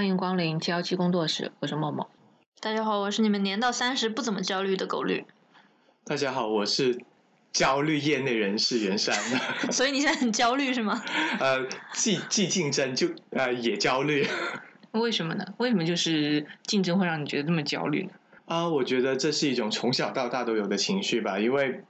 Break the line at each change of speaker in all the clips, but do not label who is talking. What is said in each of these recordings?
欢迎光临七幺七工作室，我是默默。
大家好，我是你们年到三十不怎么焦虑的狗绿。
大家好，我是焦虑业内人士袁山。
所以你现在很焦虑是吗？
呃，既既竞争就呃也焦虑。
为什么呢？为什么就是竞争会让你觉得这么焦虑呢？
啊，我觉得这是一种从小到大都有的情绪吧，因为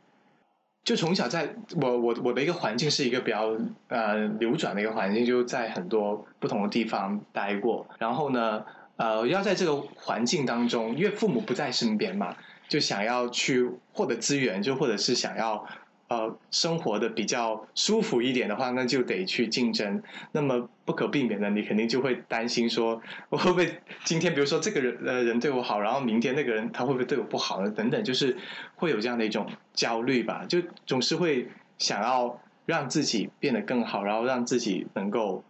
就从小在我我我的一个环境是一个比较呃流转的一个环境，就在很多不同的地方待过，然后呢呃要在这个环境当中，因为父母不在身边嘛，就想要去获得资源，就或者是想要。呃，生活的比较舒服一点的话，那就得去竞争。那么不可避免的，你肯定就会担心说，我会不会今天，比如说这个人呃人对我好，然后明天那个人他会不会对我不好呢？等等，就是会有这样的一种焦虑吧。就总是会想要让自己变得更好，然后让自己能够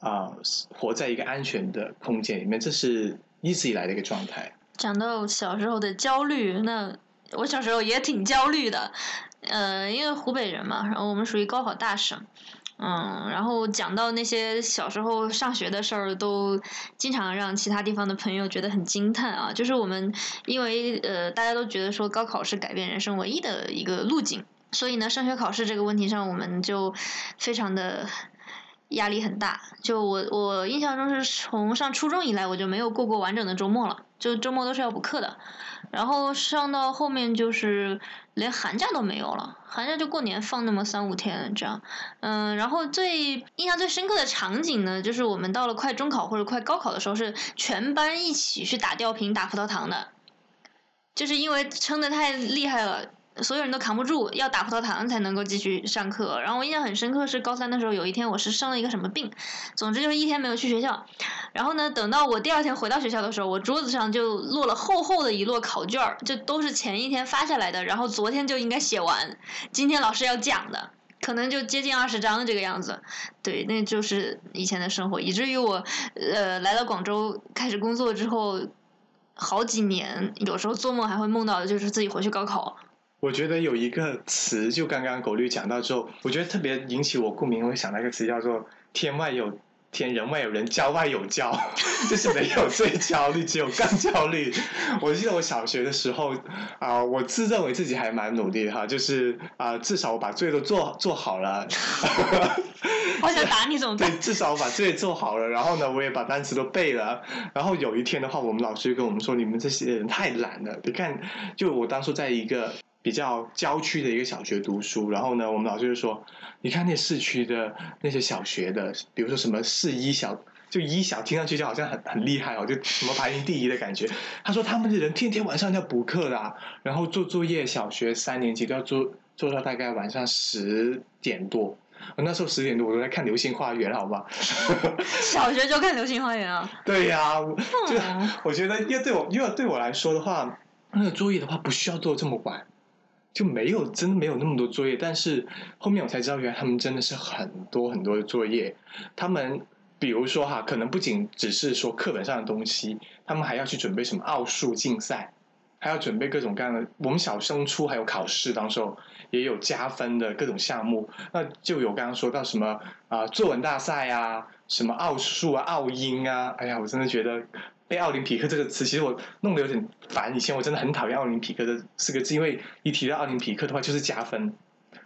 啊活在一个安全的空间里面，这是一直以来的一个状态。
讲到小时候的焦虑，那我小时候也挺焦虑的。呃，因为湖北人嘛，然后我们属于高考大省，嗯，然后讲到那些小时候上学的事儿，都经常让其他地方的朋友觉得很惊叹啊。就是我们因为呃，大家都觉得说高考是改变人生唯一的一个路径，所以呢，升学考试这个问题上，我们就非常的压力很大。就我我印象中是从上初中以来，我就没有过过完整的周末了，就周末都是要补课的。然后上到后面就是连寒假都没有了，寒假就过年放那么三五天这样，嗯，然后最印象最深刻的场景呢，就是我们到了快中考或者快高考的时候，是全班一起去打吊瓶、打葡萄糖的，就是因为撑得太厉害了。所有人都扛不住，要打葡萄糖才能够继续上课。然后我印象很深刻是高三的时候，有一天我是生了一个什么病，总之就是一天没有去学校。然后呢，等到我第二天回到学校的时候，我桌子上就落了厚厚的一摞考卷儿，就都是前一天发下来的，然后昨天就应该写完，今天老师要讲的，可能就接近二十张这个样子。对，那就是以前的生活，以至于我呃来到广州开始工作之后，好几年有时候做梦还会梦到的就是自己回去高考。
我觉得有一个词，就刚刚狗绿讲到之后，我觉得特别引起我共鸣。我想到一个词叫做“天外有天，人外有人，郊外有郊 ”，就是没有最焦虑，只有更焦虑。我记得我小学的时候啊，我自认为自己还蛮努力的哈，就是啊，至少我把作业都做做好了。
我想打你，怎么办？
对，至少我把作业做好了，然后呢，我也把单词都背了。然后有一天的话，我们老师就跟我们说：“你们这些人太懒了。”你看，就我当初在一个。比较郊区的一个小学读书，然后呢，我们老师就说：“你看那市区的那些小学的，比如说什么市一小，就一小，听上去就好像很很厉害哦，就什么排名第一的感觉。”他说：“他们的人天天晚上要补课的，然后做作业，小学三年级都要做做到大概晚上十点多。我那时候十点多我都在看《流星花园》，好吧？
小学就看《流星花园》啊？
对呀，就我觉得，因为对我，因为对我来说的话，那个作业的话不需要做这么晚。”就没有真的没有那么多作业，但是后面我才知道，原来他们真的是很多很多的作业。他们比如说哈，可能不仅只是说课本上的东西，他们还要去准备什么奥数竞赛，还要准备各种各样的。我们小升初还有考试，当时候也有加分的各种项目。那就有刚刚说到什么啊，作文大赛啊，什么奥数啊、奥英啊。哎呀，我真的觉得。背奥林匹克这个词，其实我弄得有点烦。以前我真的很讨厌奥林匹克的四个字，因为一提到奥林匹克的话，就是加分。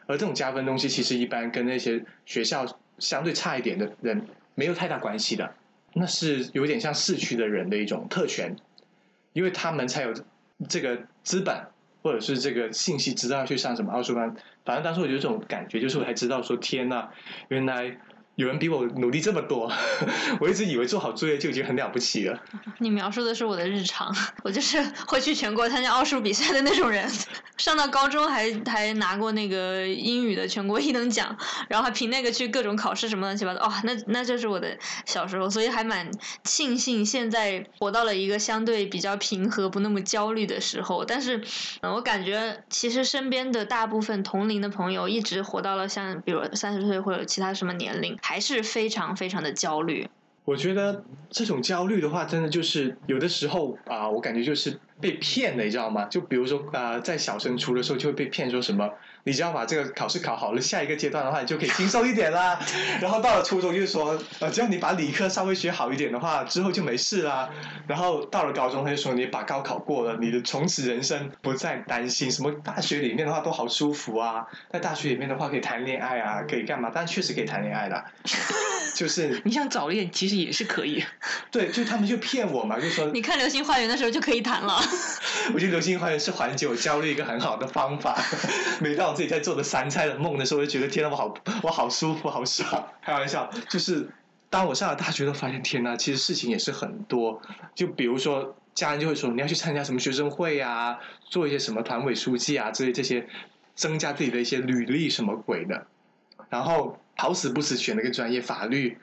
而这种加分东西，其实一般跟那些学校相对差一点的人没有太大关系的。那是有点像市区的人的一种特权，因为他们才有这个资本，或者是这个信息，知道要去上什么奥数班。反正当时我有这种感觉，就是我才知道说，天呐，原来。有人比我努力这么多，我一直以为做好作业就已经很了不起了。
你描述的是我的日常，我就是会去全国参加奥数比赛的那种人。上到高中还还拿过那个英语的全国一等奖，然后还凭那个去各种考试什么乱七八糟。哦，那那就是我的小时候，所以还蛮庆幸现在活到了一个相对比较平和、不那么焦虑的时候。但是，我感觉其实身边的大部分同龄的朋友一直活到了像比如三十岁或者其他什么年龄。还是非常非常的焦虑。
我觉得这种焦虑的话，真的就是有的时候啊，我感觉就是被骗了，你知道吗？就比如说啊，在小升初的时候就会被骗说什么，你只要把这个考试考好了，下一个阶段的话你就可以轻松一点啦。然后到了初中就是说，呃，只要你把理科稍微学好一点的话，之后就没事啦。然后到了高中他就说，你把高考过了，你的从此人生不再担心什么。大学里面的话都好舒服啊，在大学里面的话可以谈恋爱啊，可以干嘛？但确实可以谈恋爱的，就是
你想早恋其实也是可以。
对，就他们就骗我嘛，就说
你看《流星花园》的时候就可以谈了。
我觉得《流星花园》是缓解我焦虑一个很好的方法。每当我自己在做的三菜的梦的时候，我就觉得天呐，我好我好舒服，好爽。开玩笑，就是当我上了大学，都发现天呐，其实事情也是很多。就比如说，家人就会说你要去参加什么学生会啊，做一些什么团委书记啊之类这些，增加自己的一些履历什么鬼的。然后好死不死选了个专业法律。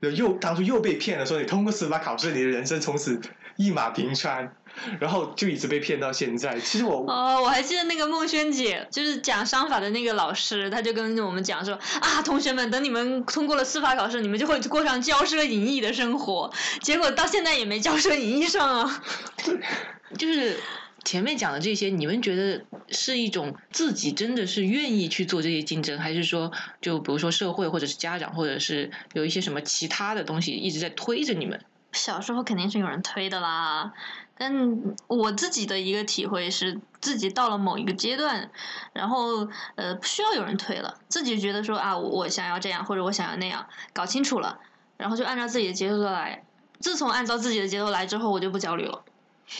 又当初又被骗了，说你通过司法考试，你的人生从此一马平川，然后就一直被骗到现在。其实我
哦，我还记得那个孟轩姐，就是讲商法的那个老师，他就跟我们讲说啊，同学们，等你们通过了司法考试，你们就会过上骄奢淫逸的生活。结果到现在也没骄奢淫逸上啊。
就是。前面讲的这些，你们觉得是一种自己真的是愿意去做这些竞争，还是说，就比如说社会或者是家长，或者是有一些什么其他的东西一直在推着你们？
小时候肯定是有人推的啦，但我自己的一个体会是，自己到了某一个阶段，然后呃不需要有人推了，自己觉得说啊，我想要这样，或者我想要那样，搞清楚了，然后就按照自己的节奏来。自从按照自己的节奏来之后，我就不焦虑了。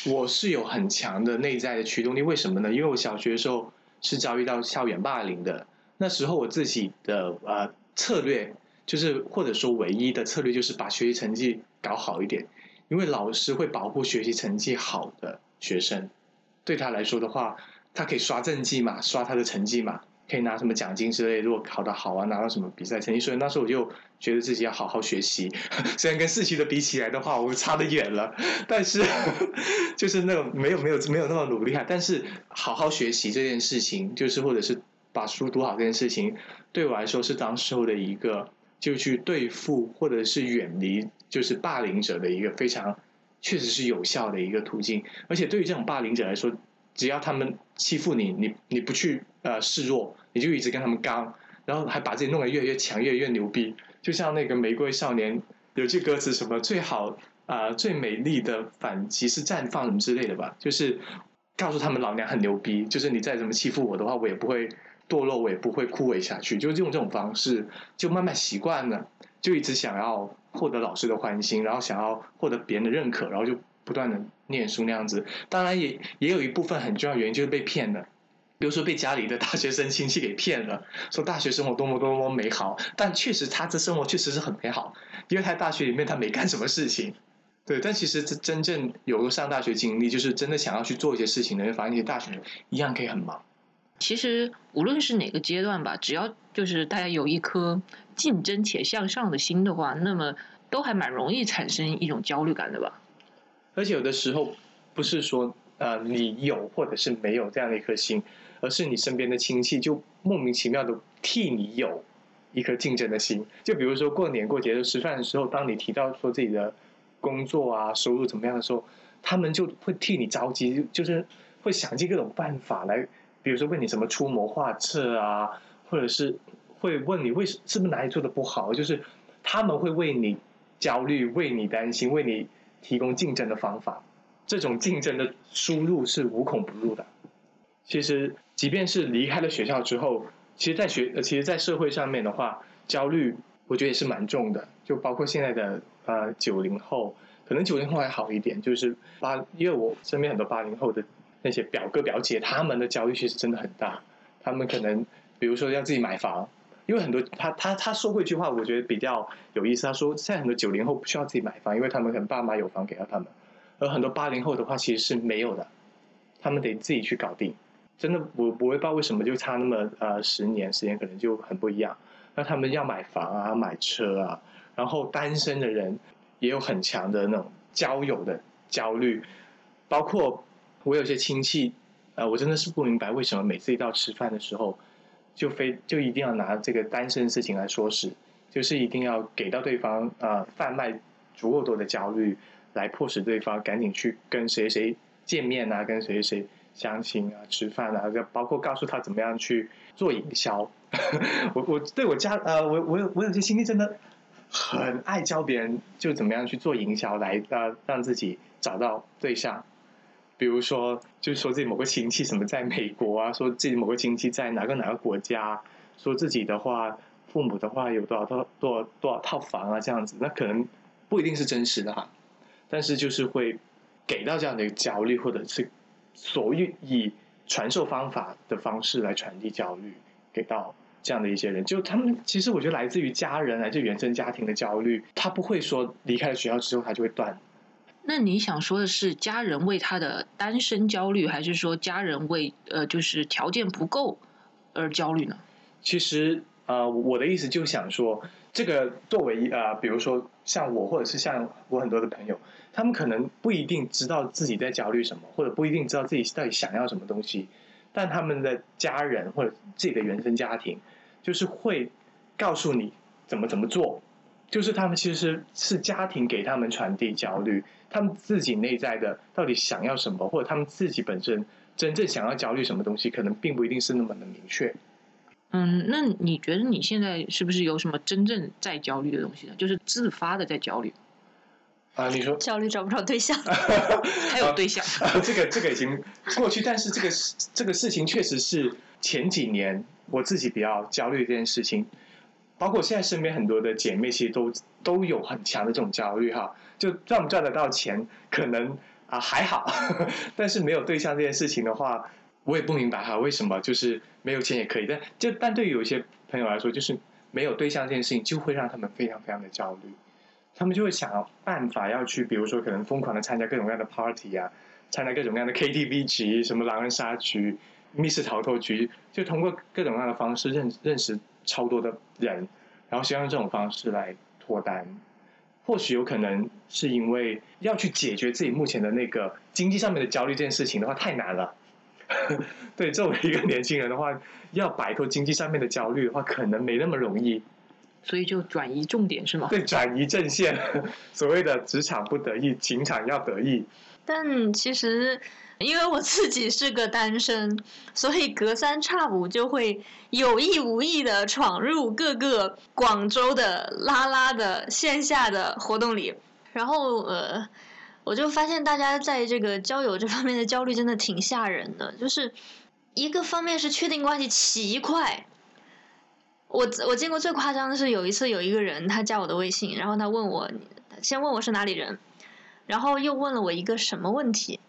我是有很强的内在的驱动力，为什么呢？因为我小学的时候是遭遇到校园霸凌的，那时候我自己的呃策略就是或者说唯一的策略就是把学习成绩搞好一点，因为老师会保护学习成绩好的学生，对他来说的话，他可以刷政绩嘛，刷他的成绩嘛。可以拿什么奖金之类，如果考得好啊，拿到什么比赛成绩，所以那时候我就觉得自己要好好学习。虽然跟四期的比起来的话，我差得远了，但是就是那个没有没有没有那么努力啊。但是好好学习这件事情，就是或者是把书读好这件事情，对我来说是当时候的一个就去对付或者是远离就是霸凌者的一个非常确实是有效的一个途径。而且对于这种霸凌者来说，只要他们欺负你，你你不去呃示弱，你就一直跟他们刚，然后还把自己弄得越来越强，越来越牛逼。就像那个玫瑰少年有句歌词，什么最好啊最美丽的反击是绽放什么之类的吧，就是告诉他们老娘很牛逼，就是你再怎么欺负我的话，我也不会堕落，我也不会枯萎下去，就用这种方式，就慢慢习惯了，就一直想要获得老师的欢心，然后想要获得别人的认可，然后就。不断的念书那样子，当然也也有一部分很重要原因就是被骗了，比如说被家里的大学生亲戚给骗了，说大学生活多么多么美好，但确实他这生活确实是很美好，因为他大学里面他没干什么事情，对，但其实这真正有了上大学经历，就是真的想要去做一些事情的人，发现大学一样可以很忙。
其实无论是哪个阶段吧，只要就是大家有一颗竞争且向上的心的话，那么都还蛮容易产生一种焦虑感的吧。
而且有的时候不是说呃你有或者是没有这样的一颗心，而是你身边的亲戚就莫名其妙的替你有一颗竞争的心。就比如说过年过节的吃饭的时候，当你提到说自己的工作啊收入怎么样的时候，他们就会替你着急，就是会想尽各种办法来，比如说问你什么出谋划策啊，或者是会问你为什是不是哪里做的不好，就是他们会为你焦虑，为你担心，为你。提供竞争的方法，这种竞争的输入是无孔不入的。其实，即便是离开了学校之后，其实，在学呃，其实，在社会上面的话，焦虑我觉得也是蛮重的。就包括现在的呃九零后，可能九零后还好一点，就是八，因为我身边很多八零后的那些表哥表姐，他们的焦虑其实真的很大。他们可能比如说要自己买房。因为很多他他他说过一句话，我觉得比较有意思。他说，现在很多九零后不需要自己买房，因为他们可能爸妈有房给到他们；而很多八零后的话，其实是没有的，他们得自己去搞定。真的，我我也不知道为什么就差那么呃十年时间，可能就很不一样。那他们要买房啊，买车啊，然后单身的人也有很强的那种交友的焦虑。包括我有些亲戚，呃，我真的是不明白为什么每次一到吃饭的时候。就非就一定要拿这个单身事情来说事，就是一定要给到对方啊贩卖足够多的焦虑，来迫使对方赶紧去跟谁谁见面啊，跟谁谁相亲啊、吃饭啊，包括告诉他怎么样去做营销。我我对我家呃，我我有我有些亲戚真的很爱教别人，就怎么样去做营销来呃让自己找到对象。比如说，就是说自己某个亲戚什么在美国啊，说自己某个亲戚在哪个哪个国家，说自己的话，父母的话有多少套多少多少套房啊，这样子，那可能不一定是真实的哈，但是就是会给到这样的一个焦虑，或者是所谓以传授方法的方式来传递焦虑给到这样的一些人，就他们其实我觉得来自于家人，来自原生家庭的焦虑，他不会说离开了学校之后他就会断。
那你想说的是家人为他的单身焦虑，还是说家人为呃就是条件不够而焦虑呢？
其实呃，我的意思就想说，这个作为呃，比如说像我，或者是像我很多的朋友，他们可能不一定知道自己在焦虑什么，或者不一定知道自己到底想要什么东西，但他们的家人或者自己的原生家庭，就是会告诉你怎么怎么做。就是他们其实是家庭给他们传递焦虑，他们自己内在的到底想要什么，或者他们自己本身真正想要焦虑什么东西，可能并不一定是那么的明确。
嗯，那你觉得你现在是不是有什么真正在焦虑的东西呢？就是自发的在焦虑
啊？你说
焦虑找不着对象，
还有对象？
这个这个已经过去，但是这个这个事情确实是前几年我自己比较焦虑这件事情。包括现在身边很多的姐妹，其实都都有很强的这种焦虑哈。就赚不赚得到钱，可能啊还好，但是没有对象这件事情的话，我也不明白哈，为什么就是没有钱也可以。但就但对于有一些朋友来说，就是没有对象这件事情，就会让他们非常非常的焦虑。他们就会想办法要去，比如说可能疯狂的参加各种各样的 party 啊，参加各种各样的 KTV 局，什么狼人杀局、密室逃脱局，就通过各种各样的方式认认识。超多的人，然后希望用这种方式来脱单，或许有可能是因为要去解决自己目前的那个经济上面的焦虑这件事情的话太难了。对，作为一个年轻人的话，要摆脱经济上面的焦虑的话，可能没那么容易。
所以就转移重点是吗？
对，转移阵线。所谓的职场不得意，情场要得意。
但其实。因为我自己是个单身，所以隔三差五就会有意无意的闯入各个广州的拉拉的线下的活动里，然后呃，我就发现大家在这个交友这方面的焦虑真的挺吓人的，就是一个方面是确定关系奇快，我我见过最夸张的是有一次有一个人他加我的微信，然后他问我先问我是哪里人，然后又问了我一个什么问题。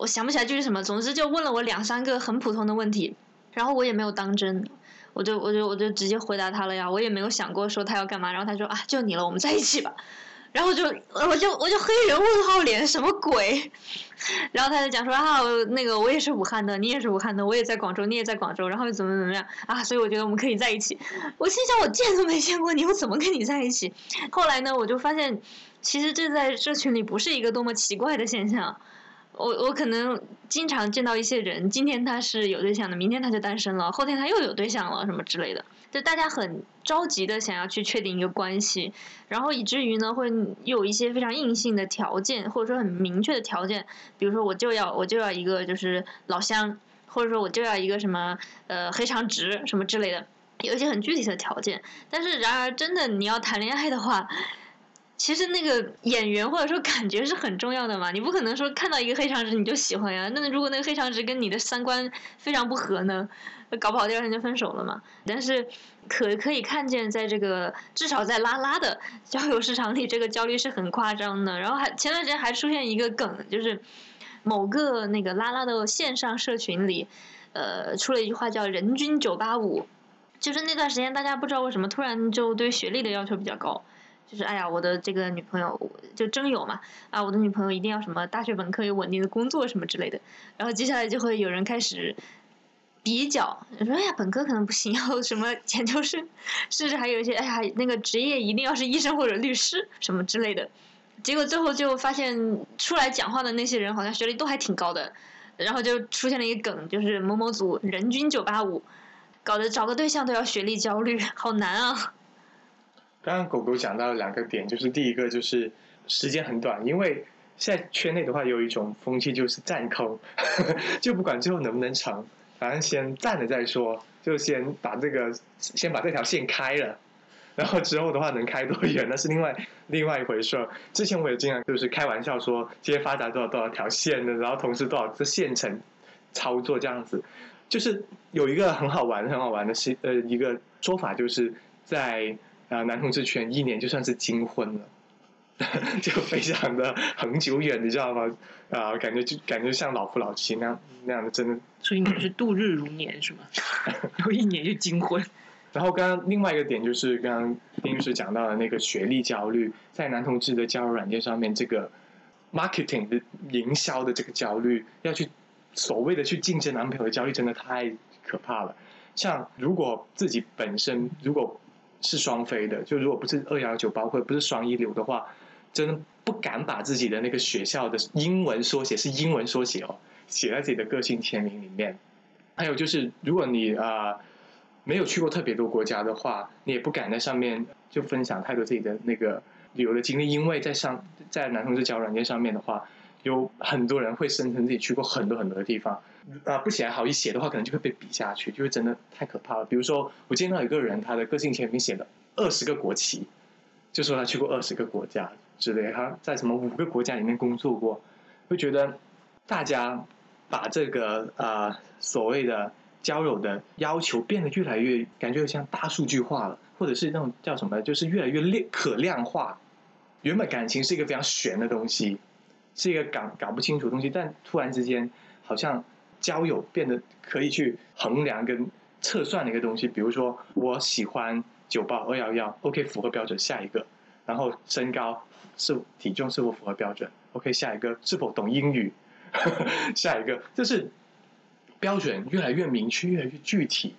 我想不起来就是什么，总之就问了我两三个很普通的问题，然后我也没有当真，我就我就我就直接回答他了呀，我也没有想过说他要干嘛，然后他说啊就你了，我们在一起吧，然后就我就我就黑人问号脸什么鬼，然后他就讲说啊那个我也是武汉的，你也是武汉的，我也在广州，你也在广州，然后又怎么怎么样啊，所以我觉得我们可以在一起，我心想我见都没见过你，我怎么跟你在一起？后来呢，我就发现其实这在社群里不是一个多么奇怪的现象。我我可能经常见到一些人，今天他是有对象的，明天他就单身了，后天他又有对象了，什么之类的，就大家很着急的想要去确定一个关系，然后以至于呢会有一些非常硬性的条件，或者说很明确的条件，比如说我就要我就要一个就是老乡，或者说我就要一个什么呃黑长直什么之类的，有一些很具体的条件，但是然而真的你要谈恋爱的话。其实那个演员或者说感觉是很重要的嘛，你不可能说看到一个黑长直你就喜欢呀。那如果那个黑长直跟你的三观非常不合呢，搞不好第二天就分手了嘛。但是可可以看见，在这个至少在拉拉的交友市场里，这个焦虑是很夸张的。然后还前段时间还出现一个梗，就是某个那个拉拉的线上社群里，呃，出了一句话叫“人均九八五”，就是那段时间大家不知道为什么突然就对学历的要求比较高。就是哎呀，我的这个女朋友就征友嘛，啊，我的女朋友一定要什么大学本科有稳定的工作什么之类的，然后接下来就会有人开始比较，说哎呀，本科可能不行，要什么研究生，甚至还有一些哎呀，那个职业一定要是医生或者律师什么之类的，结果最后就发现出来讲话的那些人好像学历都还挺高的，然后就出现了一个梗，就是某某组人均九八五，搞得找个对象都要学历焦虑，好难啊。
刚刚狗狗讲到两个点，就是第一个就是时间很短，因为现在圈内的话有一种风气就是占坑，就不管最后能不能成，反正先占了再说，就先把这个先把这条线开了，然后之后的话能开多远那是另外另外一回事儿。之前我也经常就是开玩笑说，今天发达多少多少条线的，然后同时多少个线程操作这样子，就是有一个很好玩很好玩的是呃一个说法，就是在啊男同志圈一年就算是金婚了。就非常的很久远，你知道吗？啊，感觉就感觉像老夫老妻那样那样的，真的。
所以你是度日如年是吗？然后一年就金婚。
然后刚刚另外一个点就是刚刚丁律师讲到的那个学历焦虑，在男同志的交友软件上面，这个 marketing 的营销的这个焦虑，要去所谓的去竞争男朋友的焦虑，真的太可怕了。像如果自己本身如果是双飞的，就如果不是二幺九包括不是双一流的话。真的不敢把自己的那个学校的英文缩写是英文缩写哦，写在自己的个性签名里面。还有就是，如果你啊没有去过特别多国家的话，你也不敢在上面就分享太多自己的那个旅游的经历，因为在上在男同志交友软件上面的话，有很多人会声称自己去过很多很多的地方啊，不写好一写的话，可能就会被比下去，就会真的太可怕了。比如说，我见到一个人，他的个性签名写了二十个国旗，就说他去过二十个国家。之类，他在什么五个国家里面工作过，会觉得大家把这个呃所谓的交友的要求变得越来越感觉像大数据化了，或者是那种叫什么，就是越来越量可量化。原本感情是一个非常玄的东西，是一个搞搞不清楚的东西，但突然之间好像交友变得可以去衡量跟测算的一个东西。比如说，我喜欢九八二幺幺，OK，符合标准，下一个，然后身高。是体重是否符合标准？OK，下一个是否懂英语？下一个就是标准越来越明确，越来越具体。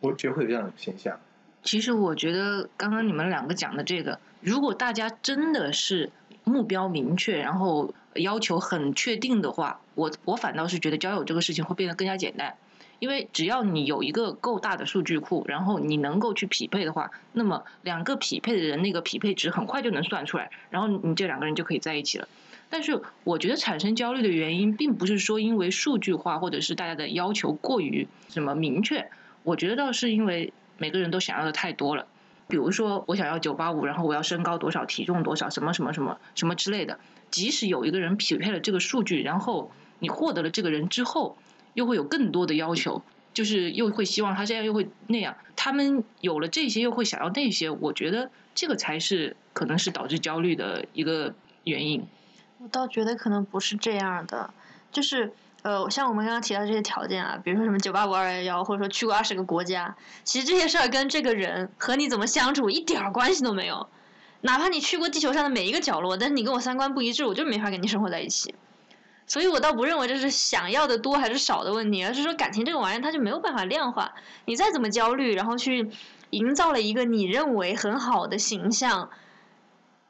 我觉得会有这样的现象。
其实我觉得刚刚你们两个讲的这个，如果大家真的是目标明确，然后要求很确定的话，我我反倒是觉得交友这个事情会变得更加简单。因为只要你有一个够大的数据库，然后你能够去匹配的话，那么两个匹配的人那个匹配值很快就能算出来，然后你这两个人就可以在一起了。但是我觉得产生焦虑的原因，并不是说因为数据化或者是大家的要求过于什么明确，我觉得倒是因为每个人都想要的太多了。比如说我想要九八五，然后我要身高多少，体重多少，什么什么什么什么之类的。即使有一个人匹配了这个数据，然后你获得了这个人之后。又会有更多的要求，就是又会希望他这样又会那样，他们有了这些又会想要那些，我觉得这个才是可能是导致焦虑的一个原因。
我倒觉得可能不是这样的，就是呃，像我们刚刚提到这些条件啊，比如说什么九八五二幺幺，或者说去过二十个国家，其实这些事儿跟这个人和你怎么相处一点儿关系都没有。哪怕你去过地球上的每一个角落，但是你跟我三观不一致，我就没法跟你生活在一起。所以我倒不认为这是想要的多还是少的问题，而是说感情这个玩意儿它就没有办法量化。你再怎么焦虑，然后去营造了一个你认为很好的形象，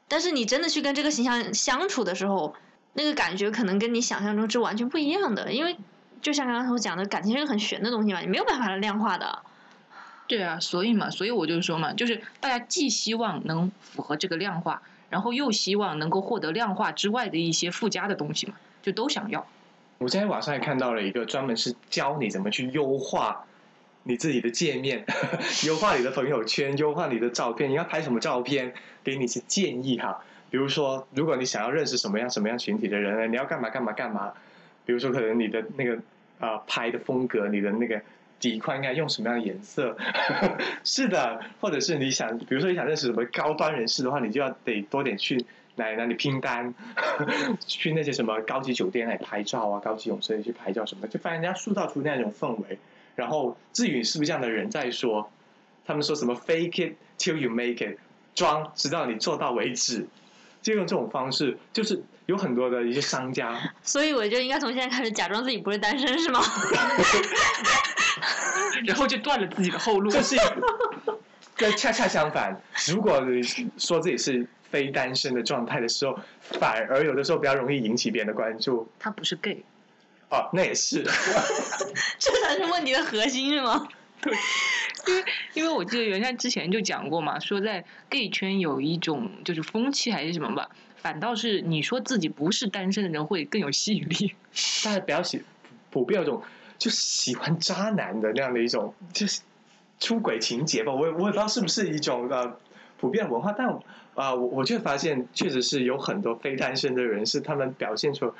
但是你真的去跟这个形象相处的时候，那个感觉可能跟你想象中是完全不一样的。因为就像刚刚我讲的，感情是个很玄的东西嘛，你没有办法量化的。
对啊，所以嘛，所以我就说嘛，就是大家既希望能符合这个量化，然后又希望能够获得量化之外的一些附加的东西嘛。就都想要。
我今天网上也看到了一个专门是教你怎么去优化你自己的界面，优化你的朋友圈，优化你的照片。你要拍什么照片？给你一些建议哈。比如说，如果你想要认识什么样什么样群体的人，你要干嘛干嘛干嘛。比如说，可能你的那个啊拍的风格，你的那个底框应该用什么样的颜色？是的，或者是你想，比如说你想认识什么高端人士的话，你就要得多点去。来哪里拼单？去那些什么高级酒店来拍照啊，高级泳池里去拍照什么的，就发现人家塑造出那种氛围。然后至于是不是这样的人在说，他们说什么 “fake it till you make it”，装直到你做到为止，就用这种方式，就是有很多的一些商家。
所以我就应该从现在开始假装自己不是单身，是吗？
然后就断了自己的后路。
这是，这恰恰相反。如果说自己是。非单身的状态的时候，反而有的时候比较容易引起别人的关注。
他不是 gay，
哦，那也是，
这才是问题的核心是吗？
对，因为因为我记得袁山之前就讲过嘛，说在 gay 圈有一种就是风气还是什么吧，反倒是你说自己不是单身的人会更有吸引力。
大家比较喜普遍有种就喜欢渣男的那样的一种就是出轨情节吧，我我也不知道是不是一种呃普遍文化，但啊、我我却发现确实是有很多非单身的人是他们表现出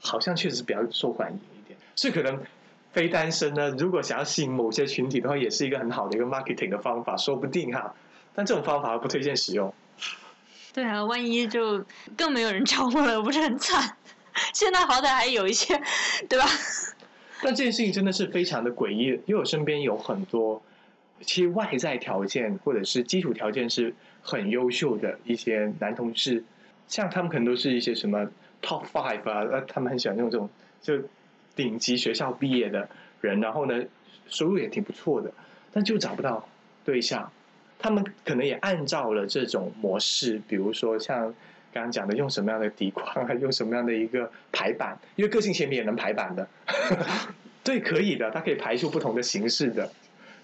好像确实比较受欢迎一点，所以可能。非单身呢，如果想要吸引某些群体的话，也是一个很好的一个 marketing 的方法，说不定哈。但这种方法不推荐使用。
对啊，万一就更没有人找我了，不是很惨？现在好歹还有一些，对吧？
但这件事情真的是非常的诡异，因为我身边有很多其实外在条件或者是基础条件是很优秀的一些男同事，像他们可能都是一些什么 top five 啊，呃，他们很喜欢用这种就顶级学校毕业的人，然后呢，收入也挺不错的，但就找不到对象。他们可能也按照了这种模式，比如说像刚刚讲的，用什么样的底框啊，用什么样的一个排版，因为个性签名也能排版的，对，可以的，它可以排出不同的形式的，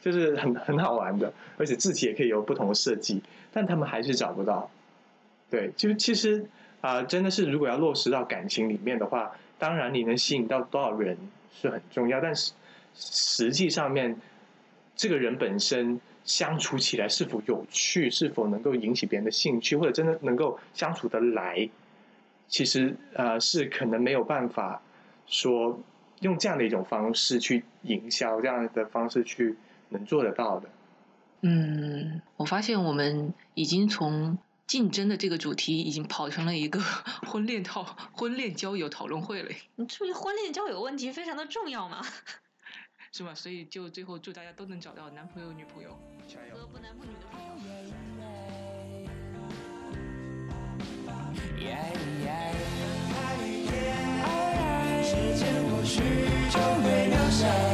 就是很很好玩的，而且字体也可以有不同的设计，但他们还是找不到。对，就其实啊、真的是如果要落实到感情里面的话，当然你能吸引到多少人是很重要，但是实际上面这个人本身相处起来是否有趣，是否能够引起别人的兴趣，或者真的能够相处得来，其实呃是可能没有办法说用这样的一种方式去营销，这样的方式去能做得到的。
嗯，我发现我们已经从竞争的这个主题已经跑成了一个 婚恋套，婚恋交友讨论会了。
你注意婚恋交友问题非常的重要嘛，
是吧？所以就最后祝大家都能找到男朋友女朋友。
和不男不女的朋友。时间过去就没留下。